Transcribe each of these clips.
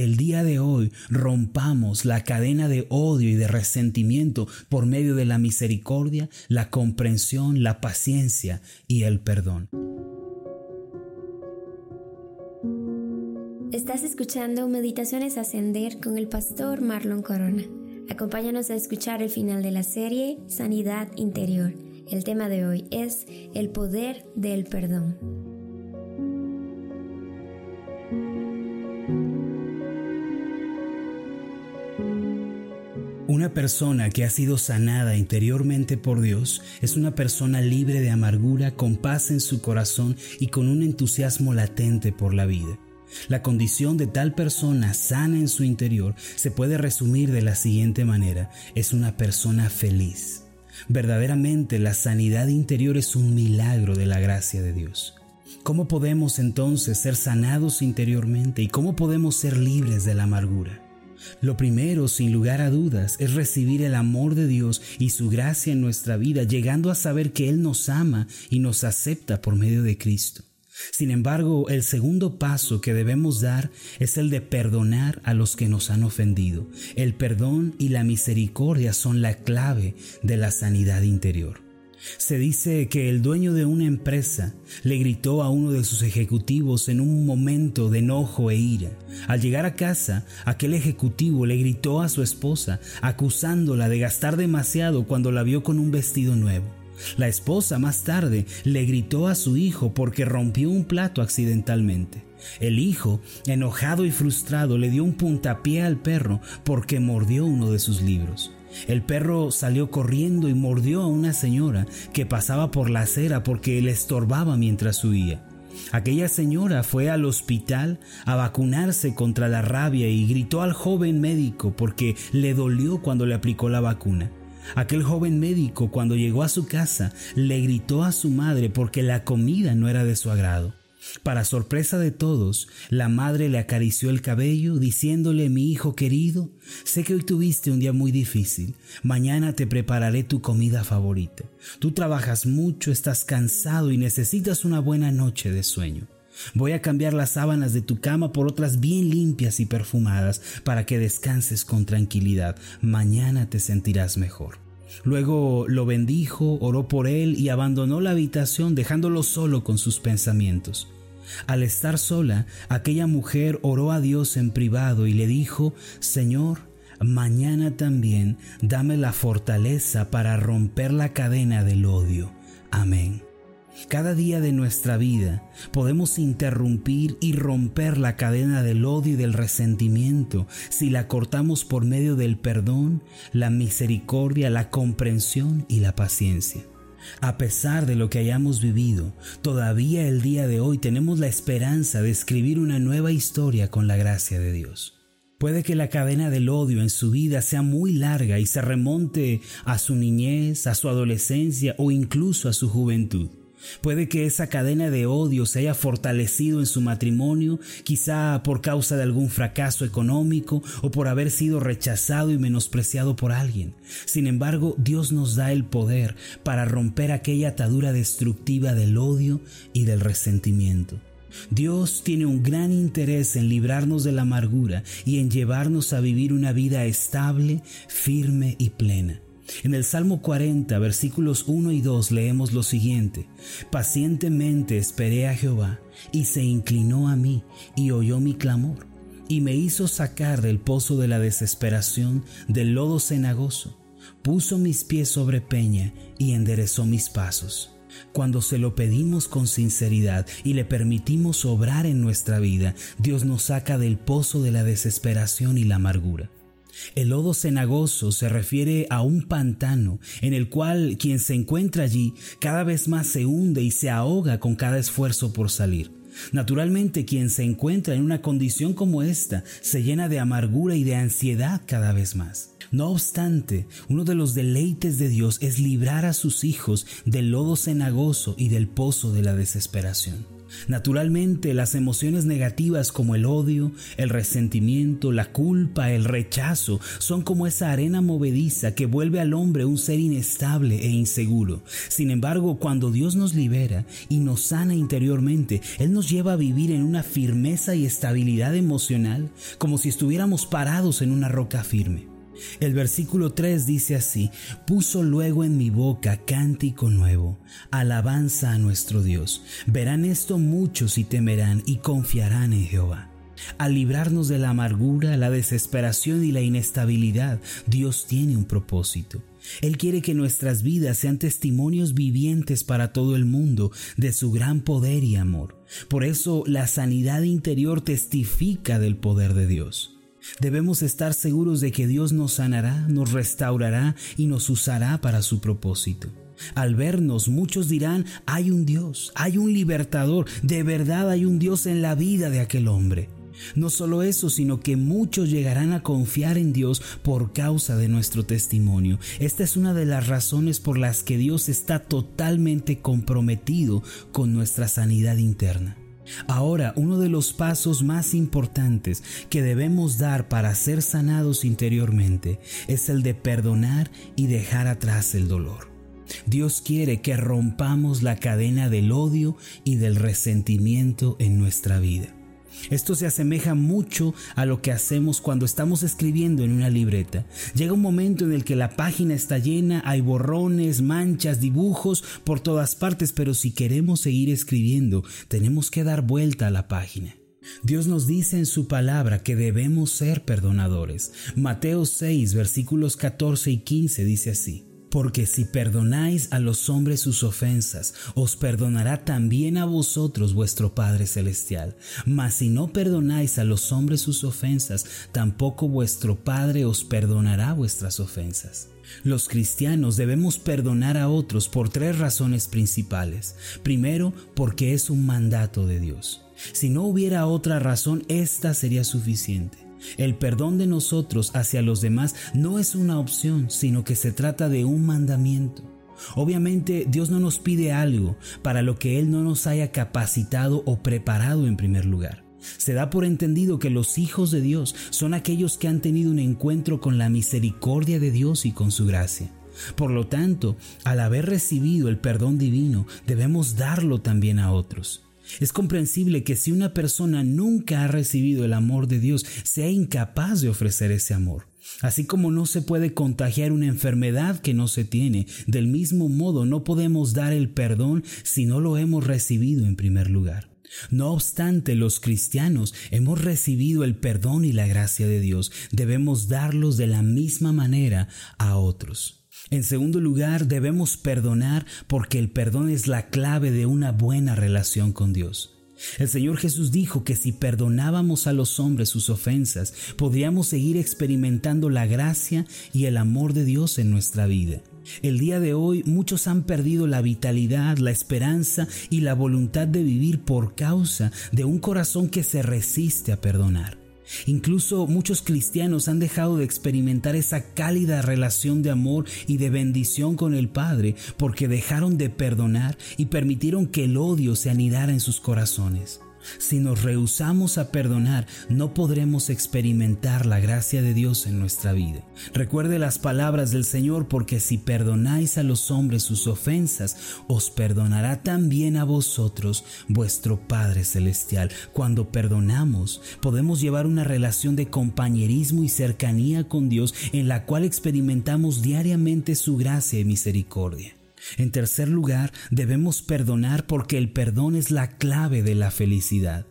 el día de hoy rompamos la cadena de odio y de resentimiento por medio de la misericordia, la comprensión, la paciencia y el perdón. Estás escuchando Meditaciones Ascender con el pastor Marlon Corona. Acompáñanos a escuchar el final de la serie Sanidad Interior. El tema de hoy es el poder del perdón. Una persona que ha sido sanada interiormente por Dios es una persona libre de amargura, con paz en su corazón y con un entusiasmo latente por la vida. La condición de tal persona sana en su interior se puede resumir de la siguiente manera. Es una persona feliz. Verdaderamente la sanidad interior es un milagro de la gracia de Dios. ¿Cómo podemos entonces ser sanados interiormente y cómo podemos ser libres de la amargura? Lo primero, sin lugar a dudas, es recibir el amor de Dios y su gracia en nuestra vida, llegando a saber que Él nos ama y nos acepta por medio de Cristo. Sin embargo, el segundo paso que debemos dar es el de perdonar a los que nos han ofendido. El perdón y la misericordia son la clave de la sanidad interior. Se dice que el dueño de una empresa le gritó a uno de sus ejecutivos en un momento de enojo e ira. Al llegar a casa, aquel ejecutivo le gritó a su esposa, acusándola de gastar demasiado cuando la vio con un vestido nuevo. La esposa más tarde le gritó a su hijo porque rompió un plato accidentalmente. El hijo, enojado y frustrado, le dio un puntapié al perro porque mordió uno de sus libros. El perro salió corriendo y mordió a una señora que pasaba por la acera porque le estorbaba mientras huía. Aquella señora fue al hospital a vacunarse contra la rabia y gritó al joven médico porque le dolió cuando le aplicó la vacuna. Aquel joven médico cuando llegó a su casa le gritó a su madre porque la comida no era de su agrado. Para sorpresa de todos, la madre le acarició el cabello diciéndole, mi hijo querido, sé que hoy tuviste un día muy difícil, mañana te prepararé tu comida favorita. Tú trabajas mucho, estás cansado y necesitas una buena noche de sueño. Voy a cambiar las sábanas de tu cama por otras bien limpias y perfumadas para que descanses con tranquilidad. Mañana te sentirás mejor. Luego lo bendijo, oró por él y abandonó la habitación dejándolo solo con sus pensamientos. Al estar sola, aquella mujer oró a Dios en privado y le dijo, Señor, mañana también dame la fortaleza para romper la cadena del odio. Amén. Cada día de nuestra vida podemos interrumpir y romper la cadena del odio y del resentimiento si la cortamos por medio del perdón, la misericordia, la comprensión y la paciencia. A pesar de lo que hayamos vivido, todavía el día de hoy tenemos la esperanza de escribir una nueva historia con la gracia de Dios. Puede que la cadena del odio en su vida sea muy larga y se remonte a su niñez, a su adolescencia o incluso a su juventud. Puede que esa cadena de odio se haya fortalecido en su matrimonio, quizá por causa de algún fracaso económico o por haber sido rechazado y menospreciado por alguien. Sin embargo, Dios nos da el poder para romper aquella atadura destructiva del odio y del resentimiento. Dios tiene un gran interés en librarnos de la amargura y en llevarnos a vivir una vida estable, firme y plena. En el Salmo 40, versículos 1 y 2 leemos lo siguiente, Pacientemente esperé a Jehová, y se inclinó a mí, y oyó mi clamor, y me hizo sacar del pozo de la desesperación, del lodo cenagoso, puso mis pies sobre peña, y enderezó mis pasos. Cuando se lo pedimos con sinceridad y le permitimos obrar en nuestra vida, Dios nos saca del pozo de la desesperación y la amargura. El lodo cenagoso se refiere a un pantano en el cual quien se encuentra allí cada vez más se hunde y se ahoga con cada esfuerzo por salir. Naturalmente quien se encuentra en una condición como esta se llena de amargura y de ansiedad cada vez más. No obstante, uno de los deleites de Dios es librar a sus hijos del lodo cenagoso y del pozo de la desesperación. Naturalmente, las emociones negativas como el odio, el resentimiento, la culpa, el rechazo, son como esa arena movediza que vuelve al hombre un ser inestable e inseguro. Sin embargo, cuando Dios nos libera y nos sana interiormente, Él nos lleva a vivir en una firmeza y estabilidad emocional, como si estuviéramos parados en una roca firme. El versículo 3 dice así, puso luego en mi boca cántico nuevo, alabanza a nuestro Dios. Verán esto muchos y temerán y confiarán en Jehová. Al librarnos de la amargura, la desesperación y la inestabilidad, Dios tiene un propósito. Él quiere que nuestras vidas sean testimonios vivientes para todo el mundo de su gran poder y amor. Por eso la sanidad interior testifica del poder de Dios. Debemos estar seguros de que Dios nos sanará, nos restaurará y nos usará para su propósito. Al vernos muchos dirán, hay un Dios, hay un libertador, de verdad hay un Dios en la vida de aquel hombre. No solo eso, sino que muchos llegarán a confiar en Dios por causa de nuestro testimonio. Esta es una de las razones por las que Dios está totalmente comprometido con nuestra sanidad interna. Ahora, uno de los pasos más importantes que debemos dar para ser sanados interiormente es el de perdonar y dejar atrás el dolor. Dios quiere que rompamos la cadena del odio y del resentimiento en nuestra vida. Esto se asemeja mucho a lo que hacemos cuando estamos escribiendo en una libreta. Llega un momento en el que la página está llena, hay borrones, manchas, dibujos por todas partes, pero si queremos seguir escribiendo, tenemos que dar vuelta a la página. Dios nos dice en su palabra que debemos ser perdonadores. Mateo 6, versículos 14 y 15 dice así. Porque si perdonáis a los hombres sus ofensas, os perdonará también a vosotros vuestro Padre Celestial. Mas si no perdonáis a los hombres sus ofensas, tampoco vuestro Padre os perdonará vuestras ofensas. Los cristianos debemos perdonar a otros por tres razones principales. Primero, porque es un mandato de Dios. Si no hubiera otra razón, esta sería suficiente. El perdón de nosotros hacia los demás no es una opción, sino que se trata de un mandamiento. Obviamente Dios no nos pide algo para lo que Él no nos haya capacitado o preparado en primer lugar. Se da por entendido que los hijos de Dios son aquellos que han tenido un encuentro con la misericordia de Dios y con su gracia. Por lo tanto, al haber recibido el perdón divino, debemos darlo también a otros. Es comprensible que si una persona nunca ha recibido el amor de Dios, sea incapaz de ofrecer ese amor. Así como no se puede contagiar una enfermedad que no se tiene, del mismo modo no podemos dar el perdón si no lo hemos recibido en primer lugar. No obstante, los cristianos hemos recibido el perdón y la gracia de Dios. Debemos darlos de la misma manera a otros. En segundo lugar, debemos perdonar porque el perdón es la clave de una buena relación con Dios. El Señor Jesús dijo que si perdonábamos a los hombres sus ofensas, podríamos seguir experimentando la gracia y el amor de Dios en nuestra vida. El día de hoy muchos han perdido la vitalidad, la esperanza y la voluntad de vivir por causa de un corazón que se resiste a perdonar. Incluso muchos cristianos han dejado de experimentar esa cálida relación de amor y de bendición con el Padre porque dejaron de perdonar y permitieron que el odio se anidara en sus corazones. Si nos rehusamos a perdonar, no podremos experimentar la gracia de Dios en nuestra vida. Recuerde las palabras del Señor, porque si perdonáis a los hombres sus ofensas, os perdonará también a vosotros vuestro Padre Celestial. Cuando perdonamos, podemos llevar una relación de compañerismo y cercanía con Dios en la cual experimentamos diariamente su gracia y misericordia. En tercer lugar, debemos perdonar porque el perdón es la clave de la felicidad.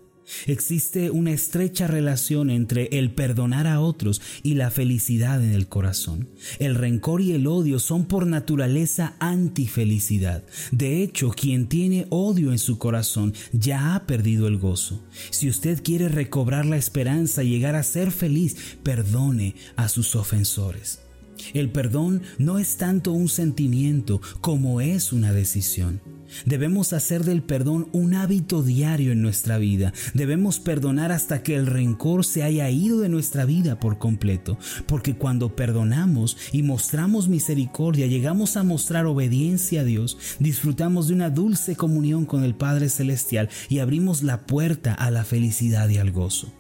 Existe una estrecha relación entre el perdonar a otros y la felicidad en el corazón. El rencor y el odio son por naturaleza antifelicidad. De hecho, quien tiene odio en su corazón ya ha perdido el gozo. Si usted quiere recobrar la esperanza y llegar a ser feliz, perdone a sus ofensores. El perdón no es tanto un sentimiento como es una decisión. Debemos hacer del perdón un hábito diario en nuestra vida. Debemos perdonar hasta que el rencor se haya ido de nuestra vida por completo. Porque cuando perdonamos y mostramos misericordia, llegamos a mostrar obediencia a Dios, disfrutamos de una dulce comunión con el Padre Celestial y abrimos la puerta a la felicidad y al gozo.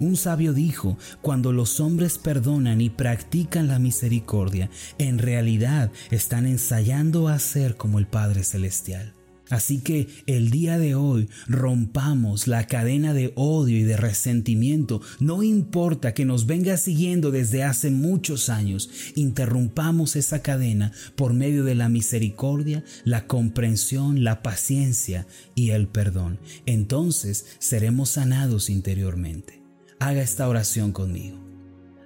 Un sabio dijo, cuando los hombres perdonan y practican la misericordia, en realidad están ensayando a ser como el Padre Celestial. Así que el día de hoy rompamos la cadena de odio y de resentimiento. No importa que nos venga siguiendo desde hace muchos años, interrumpamos esa cadena por medio de la misericordia, la comprensión, la paciencia y el perdón. Entonces seremos sanados interiormente haga esta oración conmigo.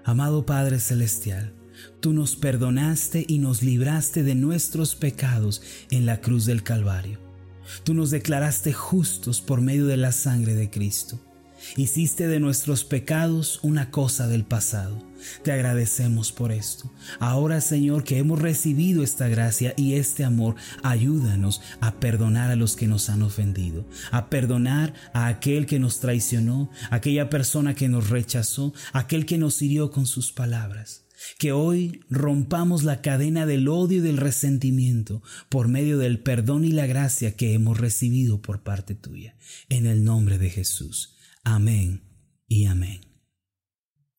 Amado Padre Celestial, tú nos perdonaste y nos libraste de nuestros pecados en la cruz del Calvario. Tú nos declaraste justos por medio de la sangre de Cristo. Hiciste de nuestros pecados una cosa del pasado. Te agradecemos por esto. Ahora, Señor, que hemos recibido esta gracia y este amor, ayúdanos a perdonar a los que nos han ofendido, a perdonar a aquel que nos traicionó, aquella persona que nos rechazó, aquel que nos hirió con sus palabras. Que hoy rompamos la cadena del odio y del resentimiento por medio del perdón y la gracia que hemos recibido por parte tuya. En el nombre de Jesús. Amén y amén.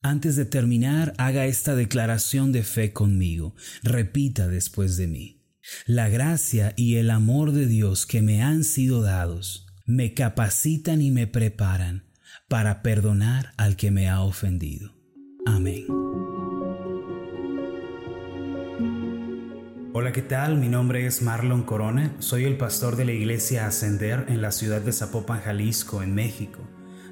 Antes de terminar, haga esta declaración de fe conmigo. Repita después de mí. La gracia y el amor de Dios que me han sido dados me capacitan y me preparan para perdonar al que me ha ofendido. Amén. Hola, ¿qué tal? Mi nombre es Marlon Corona, soy el pastor de la iglesia Ascender en la ciudad de Zapopan, Jalisco, en México.